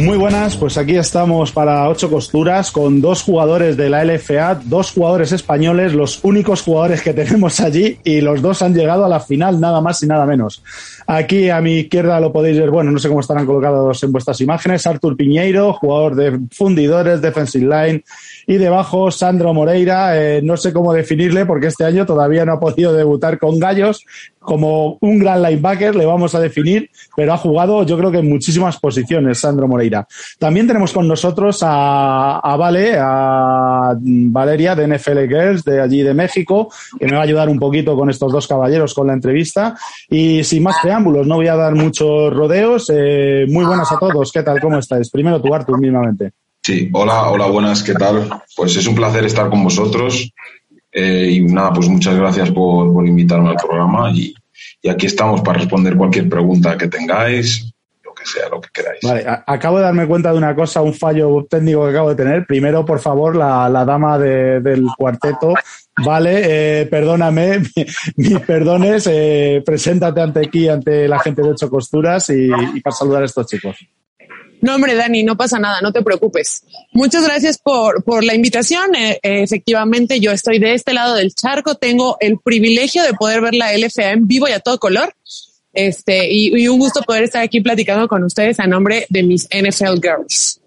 Muy buenas, pues aquí estamos para ocho costuras con dos jugadores de la LFA, dos jugadores españoles, los únicos jugadores que tenemos allí y los dos han llegado a la final, nada más y nada menos. Aquí a mi izquierda lo podéis ver, bueno, no sé cómo estarán colocados en vuestras imágenes, Artur Piñeiro, jugador de fundidores, defensive line, y debajo Sandro Moreira, eh, no sé cómo definirle porque este año todavía no ha podido debutar con gallos, como un gran linebacker, le vamos a definir, pero ha jugado yo creo que en muchísimas posiciones, Sandro Moreira. También tenemos con nosotros a, Vale, a Valeria de NFL Girls, de allí de México, que me va a ayudar un poquito con estos dos caballeros con la entrevista. Y sin más preámbulos, no voy a dar muchos rodeos. Eh, muy buenas a todos, ¿qué tal? ¿Cómo estáis? Primero tu Artur, mismamente. Sí, hola, hola, buenas, ¿qué tal? Pues es un placer estar con vosotros. Eh, y nada, pues muchas gracias por, por invitarme al programa y, y, aquí estamos para responder cualquier pregunta que tengáis, lo que sea, lo que queráis. Vale, acabo de darme cuenta de una cosa, un fallo técnico que acabo de tener. Primero, por favor, la, la dama de, del cuarteto. Vale, eh, perdóname, mis perdones, eh, preséntate ante aquí, ante la gente de Ocho Costuras y, y para saludar a estos chicos. No, hombre, Dani, no pasa nada, no te preocupes. Muchas gracias por, por la invitación. Eh, efectivamente, yo estoy de este lado del charco, tengo el privilegio de poder ver la LFA en vivo y a todo color. Este, y, y un gusto poder estar aquí platicando con ustedes a nombre de mis NFL Girls.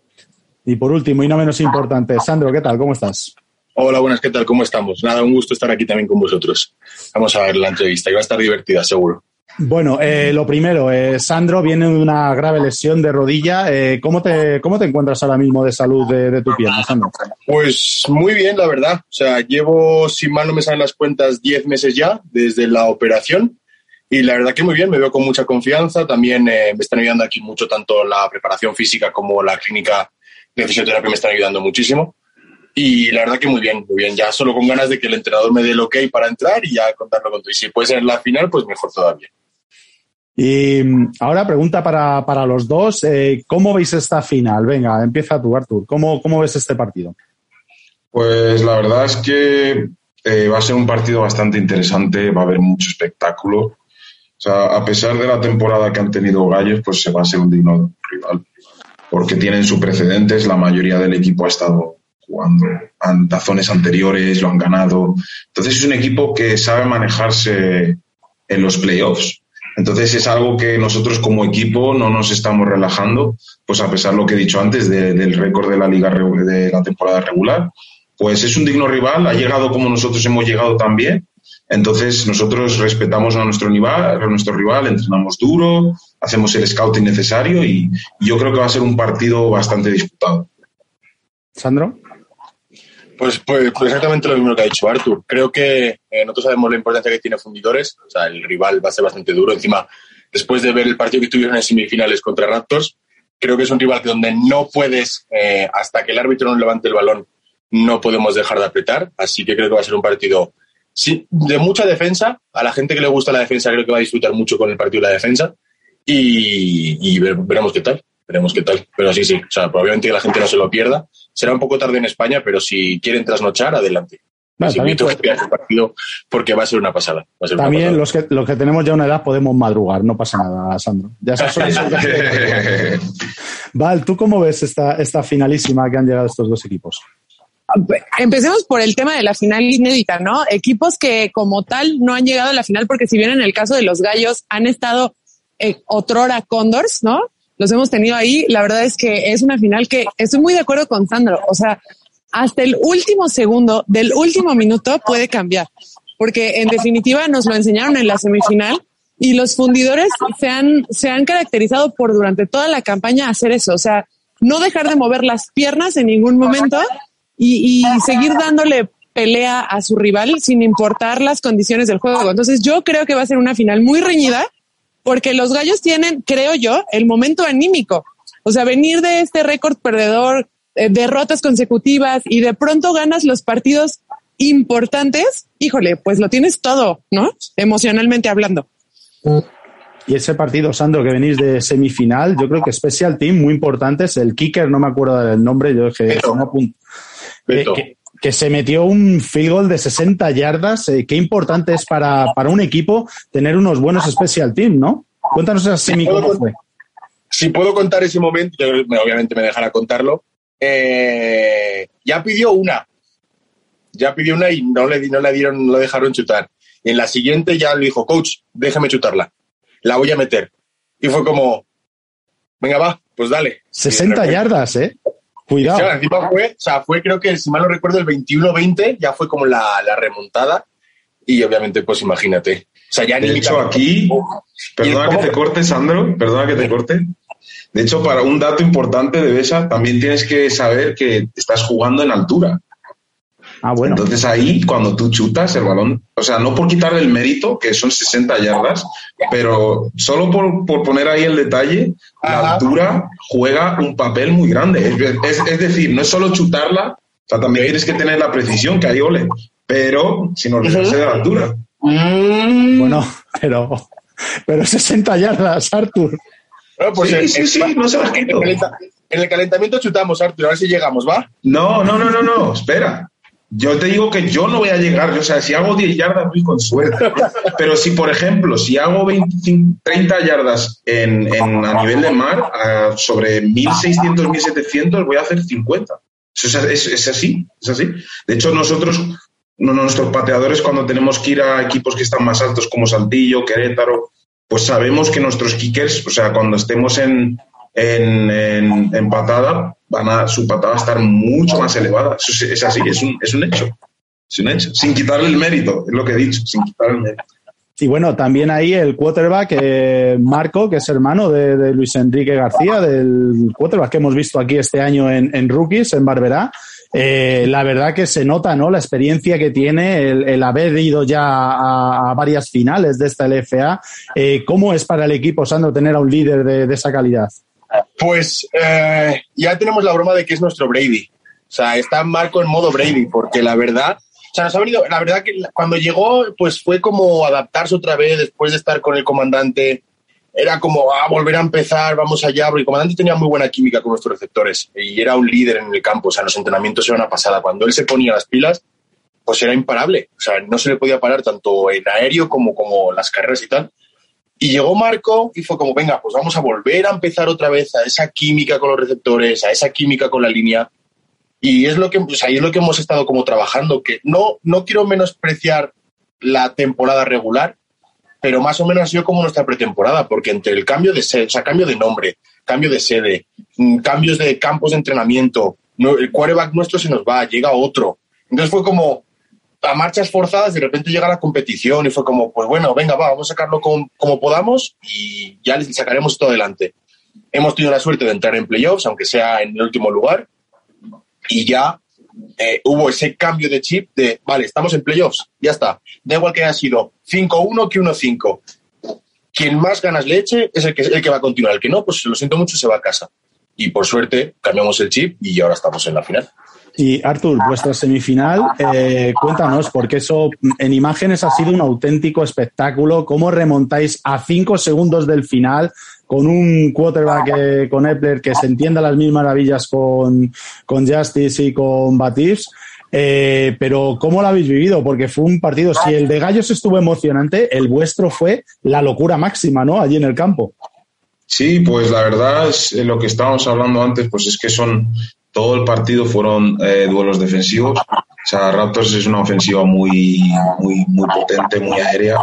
Y por último, y no menos importante, Sandro, ¿qué tal? ¿Cómo estás? Hola, buenas, ¿qué tal? ¿Cómo estamos? Nada, un gusto estar aquí también con vosotros. Vamos a ver la entrevista y va a estar divertida, seguro. Bueno, eh, lo primero, eh, Sandro viene de una grave lesión de rodilla. Eh, ¿cómo, te, ¿Cómo te encuentras ahora mismo de salud de, tu pierna, Sandro? Pues muy bien, la verdad. O sea, llevo, si mal no me salen las cuentas, 10 meses ya desde la operación. Y la verdad que muy bien, me veo con mucha confianza. También me están ayudando aquí mucho tanto la preparación física como la clínica de fisioterapia me están ayudando muchísimo. Y la verdad que muy bien, muy bien. Ya solo con ganas de que el entrenador me dé el ok para entrar y ya contarlo con todo. Y si puede ser la final, pues mejor todavía. Y ahora pregunta para, para los dos, eh, ¿cómo veis esta final? Venga, empieza tú, Artur. ¿Cómo, ¿Cómo ves este partido? Pues la verdad es que eh, va a ser un partido bastante interesante, va a haber mucho espectáculo. O sea, a pesar de la temporada que han tenido Gallos, pues se va a ser un digno rival, porque tienen sus precedentes, la mayoría del equipo ha estado jugando en tazones anteriores, lo han ganado. Entonces es un equipo que sabe manejarse en los playoffs entonces es algo que nosotros como equipo no nos estamos relajando, pues a pesar de lo que he dicho antes de, del récord de la liga de la temporada regular, pues es un digno rival, ha llegado como nosotros hemos llegado también. Entonces nosotros respetamos a nuestro rival, a nuestro rival, entrenamos duro, hacemos el scouting necesario y yo creo que va a ser un partido bastante disputado. Sandro. Pues, pues, pues, exactamente lo mismo que ha dicho Artur. Creo que eh, nosotros sabemos la importancia que tiene Fundidores. O sea, el rival va a ser bastante duro. Encima, después de ver el partido que tuvieron en semifinales contra Raptors, creo que es un rival donde no puedes, eh, hasta que el árbitro no levante el balón, no podemos dejar de apretar. Así que creo que va a ser un partido de mucha defensa. A la gente que le gusta la defensa creo que va a disfrutar mucho con el partido de la defensa. Y, y veremos qué tal. Veremos qué tal. Pero sí, sí. O sea, probablemente que la gente no se lo pierda será un poco tarde en España, pero si quieren trasnochar, adelante. No, Les invito a el partido porque va a ser una pasada. Ser también una pasada. los que los que tenemos ya una edad podemos madrugar, no pasa nada, Sandro. Ya sabes. Val, ¿tú cómo ves esta, esta finalísima que han llegado estos dos equipos? Empecemos por el tema de la final inédita, ¿no? Equipos que como tal no han llegado a la final porque si bien en el caso de los gallos han estado eh, otrora Condors, ¿no? Los hemos tenido ahí. La verdad es que es una final que estoy muy de acuerdo con Sandro. O sea, hasta el último segundo del último minuto puede cambiar, porque en definitiva nos lo enseñaron en la semifinal y los fundidores se han, se han caracterizado por durante toda la campaña hacer eso. O sea, no dejar de mover las piernas en ningún momento y, y seguir dándole pelea a su rival sin importar las condiciones del juego. Entonces yo creo que va a ser una final muy reñida porque los gallos tienen, creo yo, el momento anímico. O sea, venir de este récord perdedor, eh, derrotas consecutivas y de pronto ganas los partidos importantes, híjole, pues lo tienes todo, ¿no? Emocionalmente hablando. Y ese partido, Sandro, que venís de semifinal, yo creo que Special Team muy importante es el kicker, no me acuerdo del nombre, yo que, eh, que, que se metió un field goal de 60 yardas. Eh, qué importante es para, para, un equipo tener unos buenos special team, ¿no? Cuéntanos esa semi cómo fue. si puedo contar ese momento, obviamente me dejará contarlo. Eh, ya pidió una. Ya pidió una y no le, no le dieron, no dejaron chutar. Y en la siguiente ya le dijo, coach, déjame chutarla. La voy a meter. Y fue como, venga, va, pues dale. 60 yardas, ¿eh? Cuidado. fue, o sea, fue creo que, si mal no recuerdo, el 21-20, ya fue como la, la, remontada. Y obviamente, pues imagínate. O sea, ya de hecho, aquí, perdona que te corte, Sandro, perdona que te corte. De hecho, para un dato importante de Besa, también tienes que saber que estás jugando en altura. Ah, bueno. Entonces ahí, cuando tú chutas el balón, o sea, no por quitarle el mérito, que son 60 yardas, pero solo por, por poner ahí el detalle, la altura juega un papel muy grande. Es, es, decir, no es solo chutarla, o sea, también tienes que tener la precisión, que hay ole, pero sin olvidarse de la altura. Mm. Bueno, pero, pero 60 yardas, Artur. pues sí, sí, sí, no se en, en el calentamiento chutamos, Artur, a ver si llegamos, ¿va? No, no, no, no, no, espera. Yo te digo que yo no voy a llegar, o sea, si hago 10 yardas voy con suerte. Pero si, por ejemplo, si hago 25, 30 yardas en, en, a nivel de mar, sobre 1600, 1700, voy a hacer 50. Eso es, es, así, es así. De hecho, nosotros, nuestros pateadores, cuando tenemos que ir a equipos que están más altos como Saltillo, Querétaro, pues sabemos que nuestros kickers, o sea, cuando estemos en, en, en, en patada, van a, su patada va a estar mucho más elevada. Eso es, así, es un, es un hecho. Es un hecho. Sin quitarle el mérito, es lo que he dicho, sin quitarle el mérito. Y bueno, también ahí el quarterback eh, Marco, que es hermano de, Luis Enrique García, del quarterback que hemos visto aquí este año en, Rookies, en Barberá. Eh, la verdad que se nota, ¿no? La experiencia que tiene, el, el haber ido ya a, varias finales de esta LFA. Eh, ¿Cómo es para el equipo, Sandro, tener a un líder de, de esa calidad? Pues eh, ya tenemos la broma de que es nuestro Brady. O sea, está Marco en modo Brady, porque la verdad, o sea, nos ha venido, la verdad que cuando llegó, pues fue como adaptarse otra vez después de estar con el comandante. Era como, ah, volver a empezar, vamos allá, porque el comandante tenía muy buena química con nuestros receptores y era un líder en el campo. O sea, los entrenamientos eran una pasada. Cuando él se ponía las pilas, pues era imparable. O sea, no se le podía parar tanto en aéreo como, como las carreras y tal. Y llegó Marco y fue como, venga, pues vamos a volver a empezar otra vez a esa química con los receptores, a esa química con la línea. Y es lo que, pues ahí es lo que hemos estado como trabajando, que no, no quiero menospreciar la temporada regular, pero más o menos ha sido como nuestra pretemporada, porque entre el cambio de sede, o sea, cambio de nombre, cambio de sede, mm, cambios de campos de entrenamiento, el quarterback nuestro se nos va, llega otro. Entonces fue como, a marchas forzadas, de repente llega la competición y fue como, pues bueno, venga, va, vamos a sacarlo como, como podamos y ya les sacaremos todo adelante. Hemos tenido la suerte de entrar en playoffs, aunque sea en el último lugar, y ya eh, hubo ese cambio de chip de, vale, estamos en playoffs, ya está. Da igual que haya sido 5-1 que 1-5. Quien más ganas le eche es el que, el que va a continuar. El que no, pues lo siento mucho, se va a casa. Y por suerte cambiamos el chip y ahora estamos en la final. Y Artur, vuestra semifinal, eh, cuéntanos, porque eso en imágenes ha sido un auténtico espectáculo. ¿Cómo remontáis a cinco segundos del final con un quarterback, eh, con Epler, que se entienda las mil maravillas con, con Justice y con Batis? Eh, pero ¿cómo lo habéis vivido? Porque fue un partido, si el de Gallos estuvo emocionante, el vuestro fue la locura máxima, ¿no? Allí en el campo. Sí, pues la verdad es lo que estábamos hablando antes, pues es que son todo el partido fueron eh, duelos defensivos. O sea, Raptors es una ofensiva muy, muy, muy potente, muy aérea.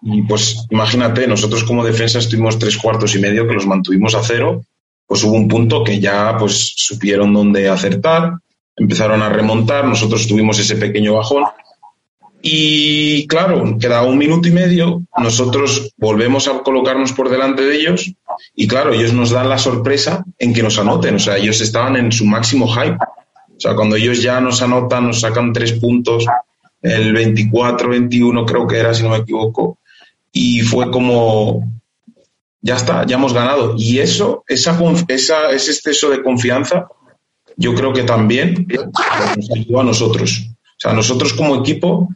Y pues imagínate, nosotros como defensa estuvimos tres cuartos y medio que los mantuvimos a cero. Pues hubo un punto que ya pues supieron dónde acertar, empezaron a remontar, nosotros tuvimos ese pequeño bajón y claro, queda un minuto y medio, nosotros volvemos a colocarnos por delante de ellos y claro, ellos nos dan la sorpresa en que nos anoten, o sea, ellos estaban en su máximo hype. O sea, cuando ellos ya nos anotan, nos sacan tres puntos, el 24-21 creo que era, si no me equivoco, y fue como, ya está, ya hemos ganado. Y eso, esa, esa, ese exceso de confianza, yo creo que también nos ayudó a nosotros. O sea, nosotros como equipo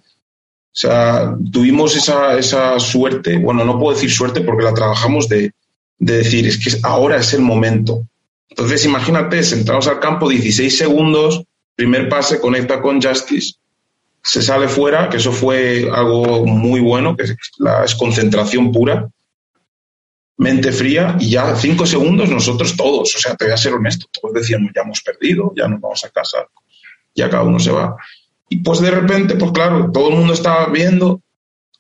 o sea, tuvimos esa, esa suerte, bueno, no puedo decir suerte porque la trabajamos de, de decir, es que ahora es el momento. Entonces, imagínate, entramos al campo 16 segundos, primer pase, conecta con Justice, se sale fuera, que eso fue algo muy bueno, que es, la, es concentración pura. mente fría y ya cinco segundos nosotros todos, o sea, te voy a ser honesto, todos decíamos, ya hemos perdido, ya nos vamos a casa, ya cada uno se va. Y pues de repente, pues claro, todo el mundo estaba viendo,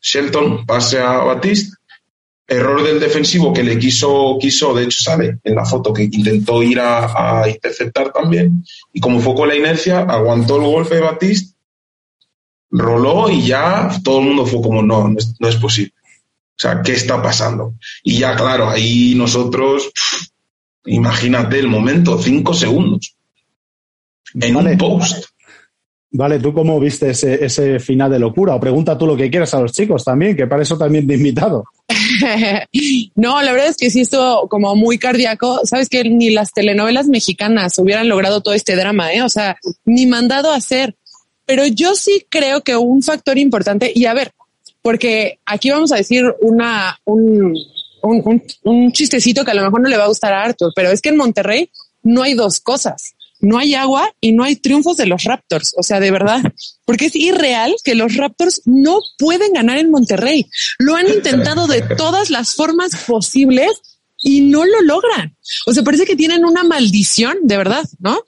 Shelton pase a Batiste, error del defensivo que le quiso, quiso, de hecho sale en la foto que intentó ir a, interceptar también, y como fue con la inercia, aguantó el golpe de Batiste, roló y ya todo el mundo fue como, no, no es posible. O sea, ¿qué está pasando? Y ya, claro, ahí nosotros, imagínate el momento, cinco segundos. En un post. Vale, ¿tú cómo viste ese, ese, final de locura? O pregunta tú lo que quieras a los chicos también, que para eso también te he invitado. no, la verdad es que sí estuvo como muy cardíaco. Sabes que ni las telenovelas mexicanas hubieran logrado todo este drama, ¿eh? O sea, ni mandado a hacer. Pero yo sí creo que un factor importante, y a ver, porque aquí vamos a decir una, un, un, un, chistecito que a lo mejor no le va a gustar a Arthur, pero es que en Monterrey no hay dos cosas. No hay agua y no hay triunfos de los Raptors. O sea, de verdad, porque es irreal que los Raptors no pueden ganar en Monterrey. Lo han intentado de todas las formas posibles y no lo logran. O sea, parece que tienen una maldición, de verdad, ¿no?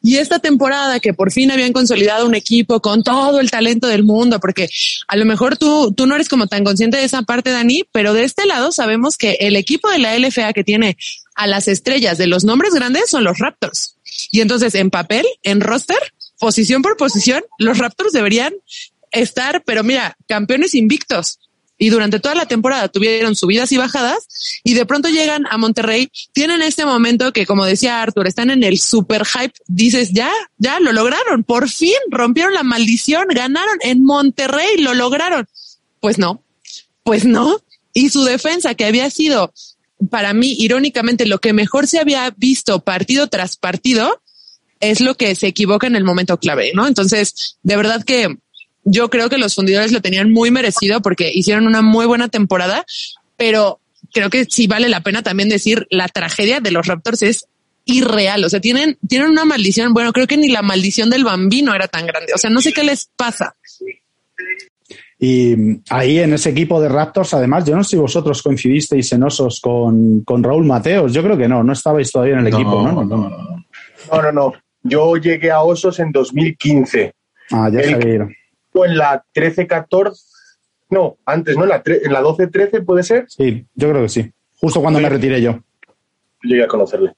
Y esta temporada que por fin habían consolidado un equipo con todo el talento del mundo, porque a lo mejor tú, tú no eres como tan consciente de esa parte, Dani, pero de este lado sabemos que el equipo de la LFA que tiene a las estrellas de los nombres grandes son los Raptors. Y entonces en papel, en roster, posición por posición, los Raptors deberían estar, pero mira, campeones invictos y durante toda la temporada tuvieron subidas y bajadas y de pronto llegan a Monterrey, tienen este momento que como decía Arthur, están en el super hype, dices, ya, ya lo lograron, por fin rompieron la maldición, ganaron en Monterrey, lo lograron. Pues no, pues no. Y su defensa que había sido para mí, irónicamente, lo que mejor se había visto partido tras partido, es lo que se equivoca en el momento clave, ¿no? Entonces, de verdad que yo creo que los fundidores lo tenían muy merecido porque hicieron una muy buena temporada, pero creo que sí vale la pena también decir la tragedia de los Raptors es irreal. O sea, tienen, tienen una maldición. Bueno, creo que ni la maldición del bambino era tan grande. O sea, no sé qué les pasa. Y ahí en ese equipo de Raptors, además, yo no sé si vosotros coincidisteis en osos con, Raúl Mateos. Yo creo que no, no estabais todavía en el equipo, ¿no? No, no, no. no, Yo llegué a osos en 2015. Ah, ya sabía en la 13-14, no, antes, ¿no? En la, en la 12-13 puede ser. Sí, yo creo que sí. Justo cuando me retiré yo. Llegué a conocerle.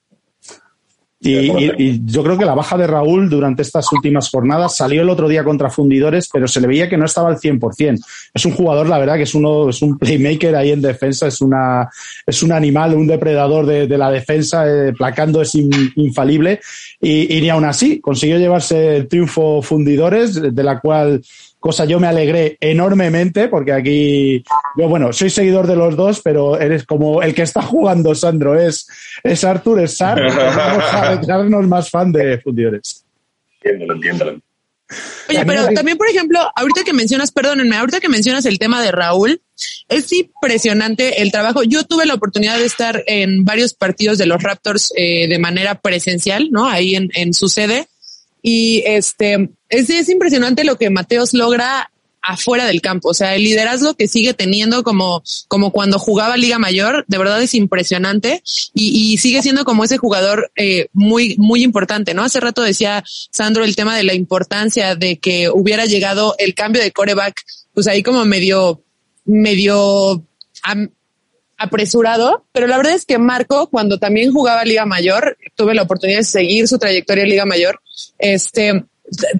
Y, yo creo que la baja de Raúl durante estas últimas jornadas salió el otro día contra Fundidores, pero se le veía que no estaba al 100%. Es un jugador, la verdad, que es uno, es un playmaker ahí en defensa, es una, es un animal, un depredador de, la defensa, eh, placando es infalible. Y, y ni aún así consiguió llevarse el triunfo Fundidores, de la cual cosa yo me alegré enormemente porque aquí yo bueno soy seguidor de los dos pero eres como el que está jugando Sandro es es Arthur es Sar vamos a más fan de fundidores entiéndelo entiéndelo Oye, pero también, por ejemplo, ahorita que mencionas, perdónenme, ahorita que mencionas el tema de Raúl, es impresionante el trabajo. Yo tuve la oportunidad de estar en varios partidos de los Raptors eh, de manera presencial, ¿no? Ahí en, en su sede. Y este, es, es impresionante lo que Mateos logra afuera del campo. O sea, el liderazgo que sigue teniendo como, como cuando jugaba Liga Mayor, de verdad es impresionante y, y sigue siendo como ese jugador eh, muy, muy importante, ¿no? Hace rato decía Sandro el tema de la importancia de que hubiera llegado el cambio de coreback, pues ahí como medio, medio apresurado, pero la verdad es que Marco, cuando también jugaba Liga Mayor, tuve la oportunidad de seguir su trayectoria en Liga Mayor, este,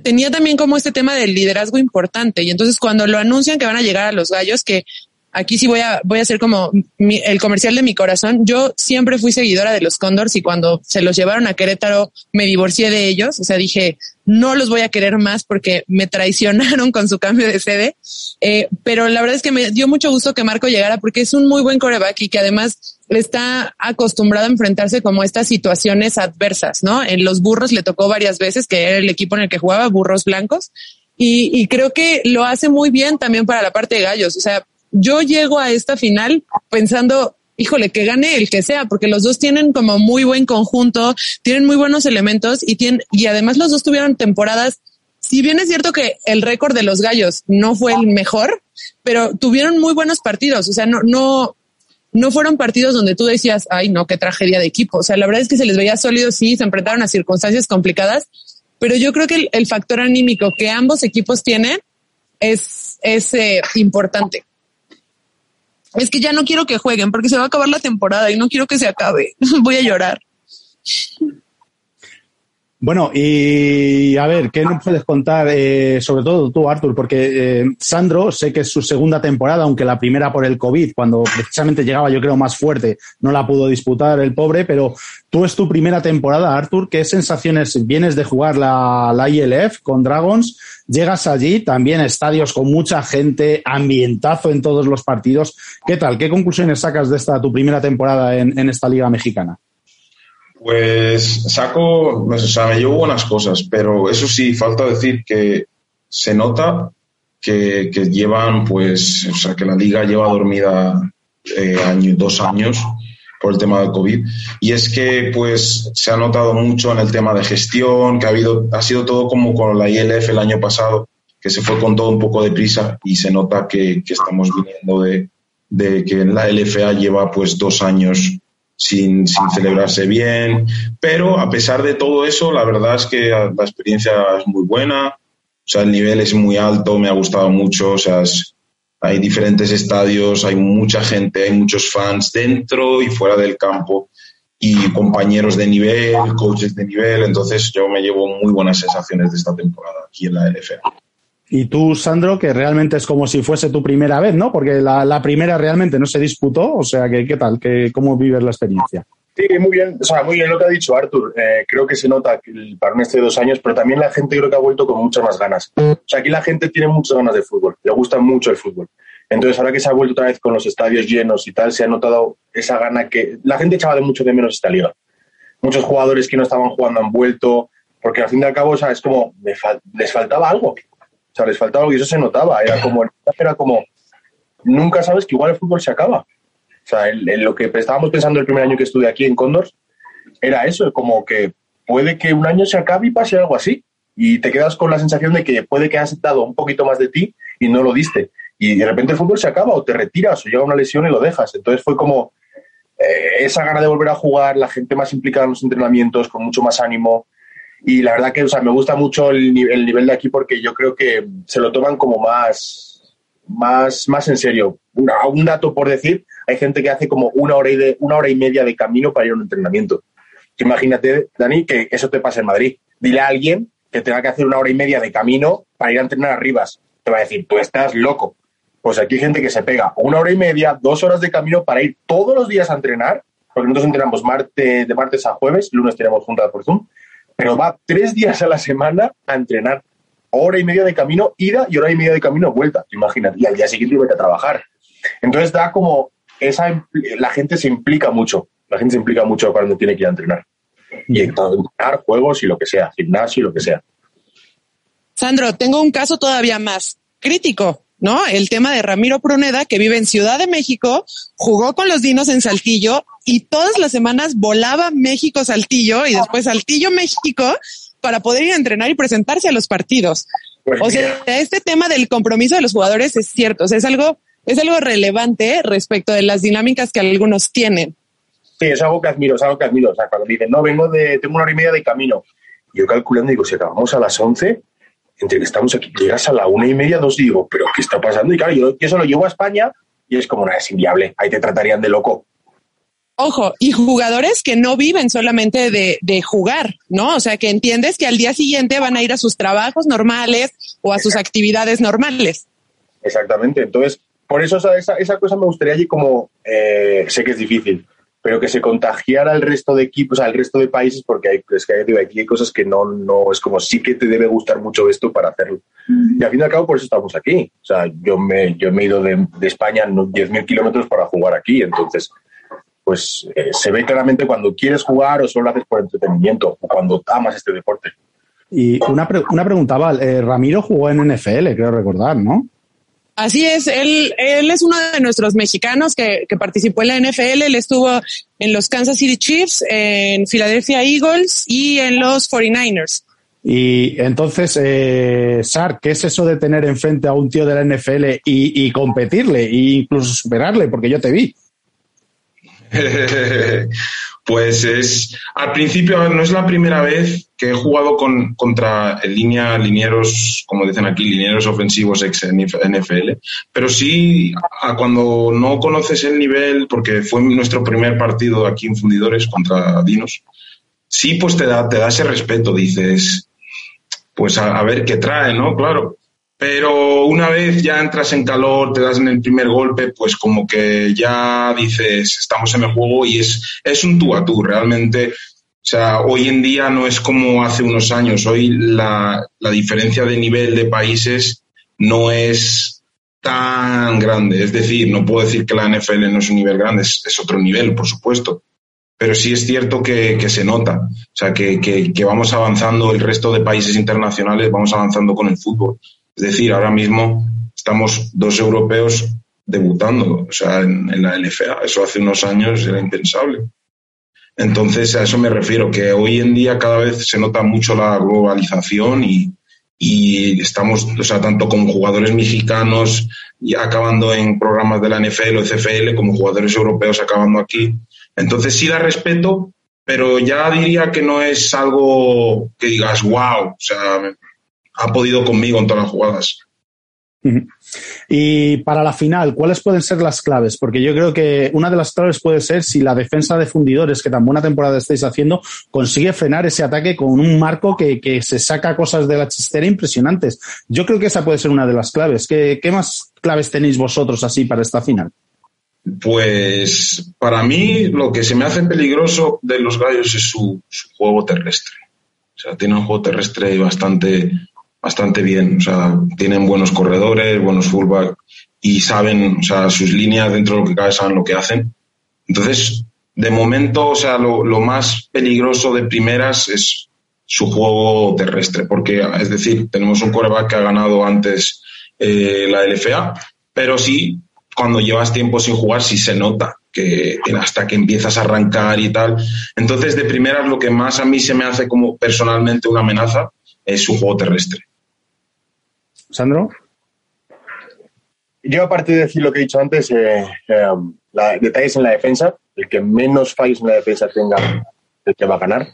tenía también como este tema del liderazgo importante. Y entonces cuando lo anuncian que van a llegar a los gallos, que aquí sí voy a, voy a hacer como el comercial de mi corazón. Yo siempre fui seguidora de los Condors y cuando se los llevaron a Querétaro me divorcié de ellos. O sea, dije, no los voy a querer más porque me traicionaron con su cambio de sede. Eh, pero la verdad es que me dio mucho gusto que Marco llegara porque es un muy buen coreback y que además está acostumbrado a enfrentarse como estas situaciones adversas, ¿no? En los burros le tocó varias veces, que era el equipo en el que jugaba, burros blancos. Y, y creo que lo hace muy bien también para la parte de gallos. O sea, yo llego a esta final pensando, híjole, que gane el que sea, porque los dos tienen como muy buen conjunto, tienen muy buenos elementos y tienen, y además los dos tuvieron temporadas. Si bien es cierto que el récord de los gallos no fue el mejor, pero tuvieron muy buenos partidos. O sea, no, no, no fueron partidos donde tú decías, ay, no, qué tragedia de equipo. O sea, la verdad es que se les veía sólidos, sí, se enfrentaron a circunstancias complicadas, pero yo creo que el, factor anímico que ambos equipos tienen es, es eh, importante. Es que ya no quiero que jueguen porque se va a acabar la temporada y no quiero que se acabe. Voy a llorar. Bueno, y a ver, ¿qué nos puedes contar, eh, sobre todo tú, Artur? Porque eh, Sandro, sé que es su segunda temporada, aunque la primera por el COVID, cuando precisamente llegaba, yo creo, más fuerte, no la pudo disputar el pobre, pero tú es tu primera temporada, Artur. ¿Qué sensaciones vienes de jugar la, la ILF con Dragons? Llegas allí, también estadios con mucha gente, ambientazo en todos los partidos. ¿Qué tal? ¿Qué conclusiones sacas de esta tu primera temporada en, en esta liga mexicana? Pues saco, pues, o sea, me llevo buenas cosas, pero eso sí, falta decir que se nota que, llevan, pues, o sea, que la liga lleva dormida eh, dos años por el tema del COVID. Y es que, pues, se ha notado mucho en el tema de gestión, que ha habido, ha sido todo como con la ILF el año pasado, que se fue con todo un poco de prisa y se nota que, que estamos viniendo de, de que la LFA lleva, pues, dos años sin, sin, celebrarse bien. Pero a pesar de todo eso, la verdad es que la experiencia es muy buena. O sea, el nivel es muy alto, me ha gustado mucho. O sea, hay diferentes estadios, hay mucha gente, hay muchos fans dentro y fuera del campo y compañeros de nivel, coaches de nivel. Entonces, yo me llevo muy buenas sensaciones de esta temporada aquí en la LFA. Y tú, Sandro, que realmente es como si fuese tu primera vez, ¿no? Porque la, primera realmente no se disputó, o sea, que, ¿qué tal? ¿Qué, ¿Cómo vives la experiencia? Sí, muy bien, o sea, muy bien lo que ha dicho Artur. Eh, creo que se nota que el parón este de dos años, pero también la gente creo que ha vuelto con muchas más ganas. O sea, aquí la gente tiene muchas ganas de fútbol, le gusta mucho el fútbol. Entonces, ahora que se ha vuelto otra vez con los estadios llenos y tal, se ha notado esa gana que la gente echaba de mucho de menos esta liga. Muchos jugadores que no estaban jugando han vuelto, porque al fin y al cabo, o sea, es como, les faltaba algo. O sea, les faltaba algo y eso se notaba. Era como, era como, nunca sabes que igual el fútbol se acaba. O sea, lo que estábamos pensando el primer año que estuve aquí en Condors, era eso, como que puede que un año se acabe y pase algo así. Y te quedas con la sensación de que puede que has dado un poquito más de ti y no lo diste. Y de repente el fútbol se acaba o te retiras o llega una lesión y lo dejas. Entonces fue como eh, esa gana de volver a jugar, la gente más implicada en los entrenamientos, con mucho más ánimo, y la verdad que o sea, me gusta mucho el, el, nivel de aquí porque yo creo que se lo toman como más, más, más en serio. un dato por decir, hay gente que hace como una hora, y de, una hora y media de camino para ir a un entrenamiento. Imagínate, Dani, que eso te pasa en Madrid. Dile a alguien que tenga que hacer una hora y media de camino para ir a entrenar arriba. Te va a decir, tú estás loco. Pues aquí hay gente que se pega una hora y media, dos horas de camino para ir todos los días a entrenar, porque nosotros entrenamos martes, de martes a jueves, lunes tenemos junta por Zoom, pero va tres días a la semana a entrenar. Hora y media de camino ida y hora y media de camino vuelta. Imagínate, y al día siguiente vuelve a trabajar. Entonces da como esa la gente se implica mucho. La gente se implica mucho cuando tiene que ir a entrenar. Y entrenar, juegos y lo que sea, gimnasio y lo que sea. Sandro, tengo un caso todavía más crítico. ¿no? El tema de Ramiro Pruneda, que vive en Ciudad de México, jugó con los Dinos en Saltillo y todas las semanas volaba México-Saltillo y después Saltillo-México para poder ir a entrenar y presentarse a los partidos. Pues o sea, este tema del compromiso de los jugadores es cierto, o sea, es algo, es algo relevante respecto de las dinámicas que algunos tienen. Sí, es algo que admiro, es algo que admiro. O sea, cuando dicen, no, vengo de, tengo una hora y media de camino. Yo calculando, digo, si acabamos a las 11, entre que estamos aquí, llegas a la una y media, dos, digo, pero ¿qué está pasando? Y claro, yo, eso lo llevo a España y es como, no, es inviable, ahí te tratarían de loco. Ojo, y jugadores que no viven solamente de, de, jugar, ¿no? O sea, que entiendes que al día siguiente van a ir a sus trabajos normales o a sus actividades normales. Exactamente. Entonces, por eso esa, esa cosa me gustaría allí como, eh, sé que es difícil, pero que se contagiara al resto de equipos, al resto de países, porque hay, es que aquí hay cosas que no, no, es como sí que te debe gustar mucho esto para hacerlo. Y al fin y al cabo, por eso estamos aquí. O sea, yo me, yo me he ido de, de España 10.000 kilómetros para jugar aquí, entonces, pues eh, se ve claramente cuando quieres jugar o solo lo haces por entretenimiento, o cuando amas este deporte. Y una, una pregunta, Val, eh, Ramiro jugó en NFL, creo recordar, ¿no? Así es, él, él es uno de nuestros mexicanos que, participó en la NFL. Él estuvo en los Kansas City Chiefs, en Philadelphia Eagles y en los 49ers. Y entonces, eh, Sar, ¿qué es eso de tener enfrente a un tío de la NFL y, competirle e incluso superarle? Porque yo te vi. pues es, al principio no es la primera vez que he jugado con, contra línea linieros, como dicen aquí, linieros ofensivos ex NFL, pero sí cuando no conoces el nivel, porque fue nuestro primer partido aquí en Fundidores contra Dinos, sí pues te da, te da ese respeto, dices, pues a ver qué trae, ¿no? Claro, pero una vez ya entras en calor, te das en el primer golpe, pues como que ya dices, estamos en el juego y es, es un tú a tú, realmente. O sea, hoy en día no es como hace unos años. Hoy la, la diferencia de nivel de países no es tan grande. Es decir, no puedo decir que la NFL no es un nivel grande, es, otro nivel, por supuesto. Pero sí es cierto que, que se nota. O sea, que, que vamos avanzando, el resto de países internacionales vamos avanzando con el fútbol. Es decir, ahora mismo estamos dos europeos debutando, o sea, en, la LFA. Eso hace unos años era impensable. Entonces, a eso me refiero, que hoy en día cada vez se nota mucho la globalización y, estamos, o sea, tanto con jugadores mexicanos acabando en programas de la NFL o CFL, como jugadores europeos acabando aquí. Entonces, sí da respeto, pero ya diría que no es algo que digas, wow, o sea, ha podido conmigo en todas las jugadas. Y para la final, ¿cuáles pueden ser las claves? Porque yo creo que una de las claves puede ser si la defensa de fundidores, que tan buena temporada estáis haciendo, consigue frenar ese ataque con un marco que, se saca cosas de la chistera impresionantes. Yo creo que esa puede ser una de las claves. ¿Qué, más claves tenéis vosotros así para esta final? Pues para mí lo que se me hace peligroso de los gallos es su, su juego terrestre. O sea, tiene un juego terrestre bastante bastante bien. O sea, tienen buenos corredores, buenos fullback y saben, o sea, sus líneas dentro de lo que cabe saben lo que hacen. Entonces, de momento, o sea, lo, más peligroso de primeras es su juego terrestre, porque, es decir, tenemos un coreback que ha ganado antes eh, la LFA, pero sí, cuando llevas tiempo sin jugar, sí se nota que hasta que empiezas a arrancar y tal. Entonces, de primeras, lo que más a mí se me hace como personalmente una amenaza es su juego terrestre. Sandro. Yo, aparte de decir lo que he dicho antes, eh, eh, detalles en la defensa, el que menos fallos en la defensa tenga, el que va a ganar.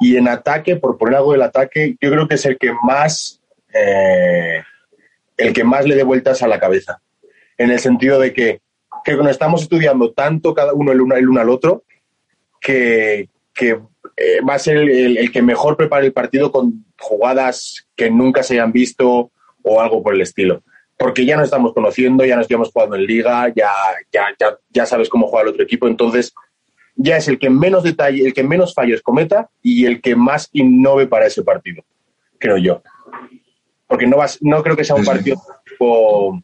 Y en ataque, por poner algo del ataque, yo creo que es el que más, eh, el que más le dé vueltas a la cabeza. En el sentido de que, que cuando estamos estudiando tanto cada uno el uno, el uno al otro, que, que va a ser el, el, que mejor prepare el partido con jugadas que nunca se hayan visto, o algo por el estilo. Porque ya nos estamos conociendo, ya nos estamos jugando en liga, ya, ya, ya, ya sabes cómo juega el otro equipo, entonces ya es el que menos detalle, el que menos fallos cometa y el que más innove para ese partido, creo yo. Porque no, vas, no creo que sea un partido tipo,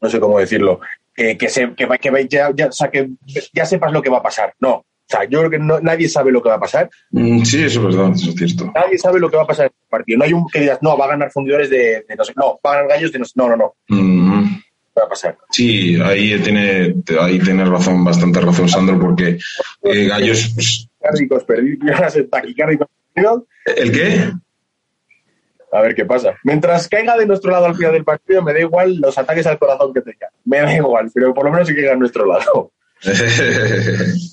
no sé cómo decirlo, que, que, se, que, que ya, ya, o sea, que ya sepas lo que va a pasar. No, o sea, yo creo que nadie sabe lo que va a pasar. Mm, sí, eso es verdad, eso es cierto. Nadie sabe lo que va a pasar partido. No hay un que digas, no, va a ganar fundidores de, no sé, no, va a ganar gallos de no sé, no, no, no. Mm. Va a pasar. Sí, ahí tiene, ahí tienes razón, bastante razón, Sandro, porque eh, gallos. Taquicárdicos ¿El qué? A ver qué pasa. Mientras caiga de nuestro lado al final del partido, me da igual los ataques al corazón que tenga. Me da igual, pero por lo menos que caiga a nuestro lado.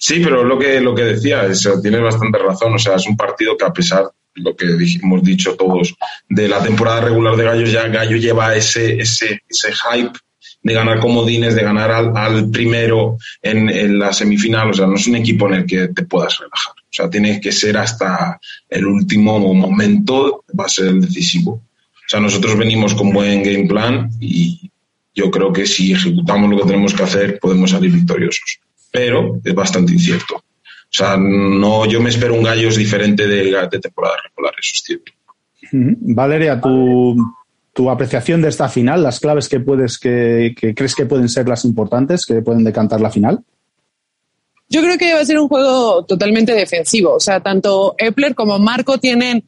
Sí, pero lo que, lo que decía, eso, tienes bastante razón. O sea, es un partido que a pesar de lo que hemos dicho todos de la temporada regular de Gallos, ya Gallo lleva ese, ese, ese hype de ganar comodines, de ganar al, primero en, en, la semifinal. O sea, no es un equipo en el que te puedas relajar. O sea, tiene que ser hasta el último momento, va a ser el decisivo. O sea, nosotros venimos con buen game plan y yo creo que si ejecutamos lo que tenemos que hacer, podemos salir victoriosos pero es bastante incierto. O sea, no, yo me espero un gallos diferente de, de temporada regular, eso es cierto. Valeria, tu, tu, apreciación de esta final, las claves que puedes que, crees que pueden ser las importantes, que pueden decantar la final. Yo creo que va a ser un juego totalmente defensivo. O sea, tanto Epler como Marco tienen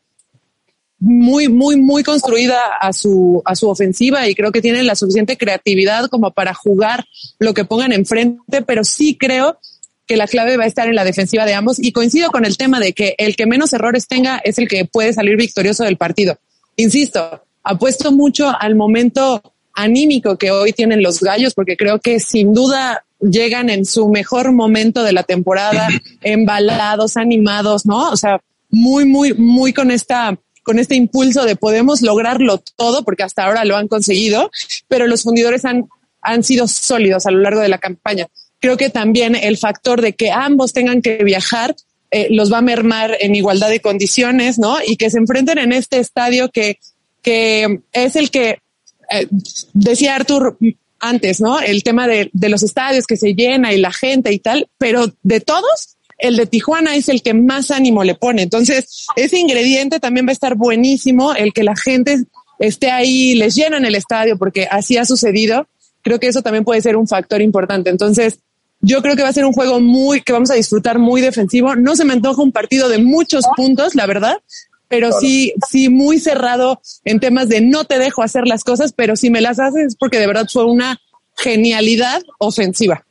muy, muy, muy construida a su, a su ofensiva y creo que tienen la suficiente creatividad como para jugar lo que pongan enfrente, pero sí creo que la clave va a estar en la defensiva de ambos y coincido con el tema de que el que menos errores tenga es el que puede salir victorioso del partido. Insisto, apuesto mucho al momento anímico que hoy tienen los gallos porque creo que sin duda llegan en su mejor momento de la temporada, embalados, animados, ¿no? O sea, muy, muy, muy con esta con este impulso de podemos lograrlo todo, porque hasta ahora lo han conseguido, pero los fundidores han, han sido sólidos a lo largo de la campaña. Creo que también el factor de que ambos tengan que viajar eh, los va a mermar en igualdad de condiciones, ¿no? Y que se enfrenten en este estadio que, que es el que eh, decía Artur antes, ¿no? El tema de, de los estadios que se llena y la gente y tal, pero de todos, el de Tijuana es el que más ánimo le pone. Entonces, ese ingrediente también va a estar buenísimo, el que la gente esté ahí, les llenan el estadio, porque así ha sucedido. Creo que eso también puede ser un factor importante. Entonces, yo creo que va a ser un juego muy, que vamos a disfrutar muy defensivo. No se me antoja un partido de muchos puntos, la verdad, pero sí, sí muy cerrado en temas de no te dejo hacer las cosas, pero si me las haces es porque de verdad fue una genialidad ofensiva.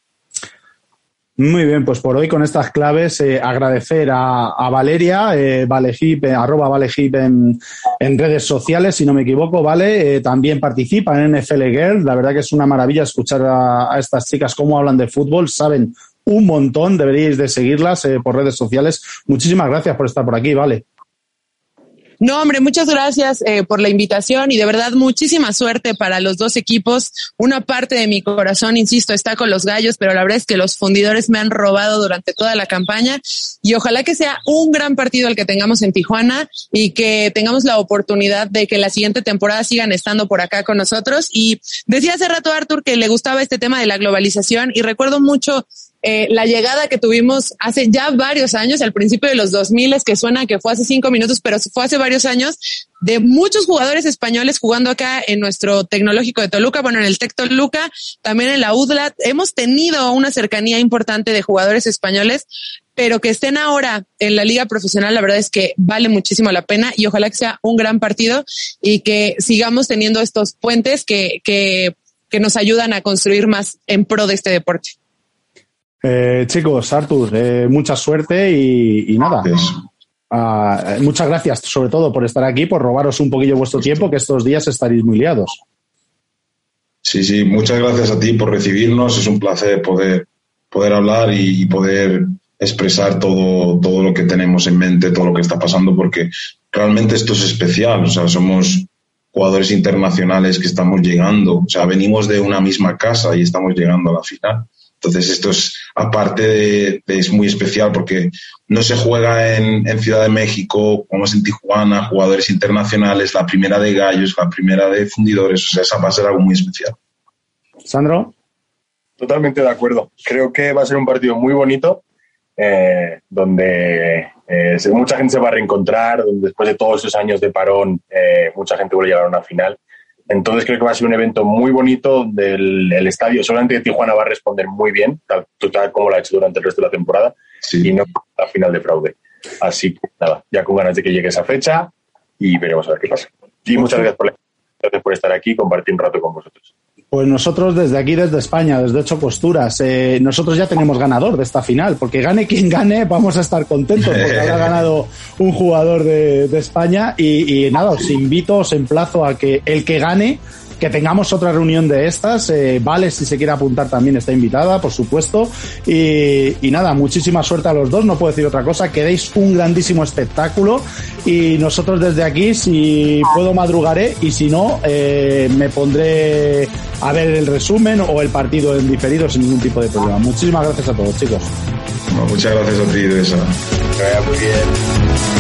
Muy bien, pues por hoy con estas claves eh, agradecer a, Valeria, eh, Valejip, eh, arroba Valejip en, en, redes sociales, si no me equivoco, ¿vale? Eh, también participa en NFL Girl. La verdad que es una maravilla escuchar a, a estas chicas cómo hablan de fútbol, saben un montón, deberíais de seguirlas por redes sociales. Muchísimas gracias por estar por aquí, ¿vale? No, hombre, muchas gracias eh, por la invitación y de verdad muchísima suerte para los dos equipos. Una parte de mi corazón, insisto, está con los gallos, pero la verdad es que los fundidores me han robado durante toda la campaña y ojalá que sea un gran partido el que tengamos en Tijuana y que tengamos la oportunidad de que la siguiente temporada sigan estando por acá con nosotros. Y decía hace rato Arthur que le gustaba este tema de la globalización y recuerdo mucho eh, la llegada que tuvimos hace ya varios años, al principio de los 2000, que suena que fue hace cinco minutos, pero fue hace varios años, de muchos jugadores españoles jugando acá en nuestro tecnológico de Toluca, bueno, en el Tec Toluca, también en la UDLA. Hemos tenido una cercanía importante de jugadores españoles, pero que estén ahora en la liga profesional, la verdad es que vale muchísimo la pena y ojalá que sea un gran partido y que sigamos teniendo estos puentes que, que, que nos ayudan a construir más en pro de este deporte. Eh, chicos, Artur, eh, mucha suerte y, nada. Ah, muchas gracias, sobre todo, por estar aquí, por robaros un poquillo vuestro tiempo, que estos días estaréis muy liados. Sí, sí, muchas gracias a ti por recibirnos. Es un placer poder, poder hablar y, poder expresar todo, todo lo que tenemos en mente, todo lo que está pasando, porque realmente esto es especial. O sea, somos jugadores internacionales que estamos llegando. O sea, venimos de una misma casa y estamos llegando a la final. Entonces esto es, aparte de, es muy especial porque no se juega en, Ciudad de México, como es en Tijuana, jugadores internacionales, la primera de gallos, la primera de fundidores, o sea, esa va a ser algo muy especial. Sandro. Totalmente de acuerdo. Creo que va a ser un partido muy bonito, eh, donde eh, mucha gente se va a reencontrar, donde después de todos esos años de parón, eh, mucha gente vuelve a llegar a una final. Entonces creo que va a ser un evento muy bonito del el estadio. Solamente Tijuana va a responder muy bien, tal, como lo ha hecho durante el resto de la temporada, y no la final de fraude. Así que nada, ya con ganas de que llegue esa fecha y veremos a ver qué pasa. Y muchas gracias por, gracias por estar aquí y compartir un rato con vosotros. Pues nosotros desde aquí, desde España, desde Ocho Posturas, eh, nosotros ya tenemos ganador de esta final, porque gane quien gane, vamos a estar contentos porque habrá ganado un jugador de, España. Y, y, nada, os invito, os emplazo a que el que gane que tengamos otra reunión de estas. Eh, vale, si se quiere apuntar también está invitada, por supuesto. Y, nada, muchísima suerte a los dos, no puedo decir otra cosa. Queréis un grandísimo espectáculo y nosotros desde aquí, si puedo, madrugaré y si no, eh, me pondré a ver el resumen o el partido en diferido sin ningún tipo de problema. Muchísimas gracias a todos, chicos. muchas gracias a ti. Que vaya muy bien.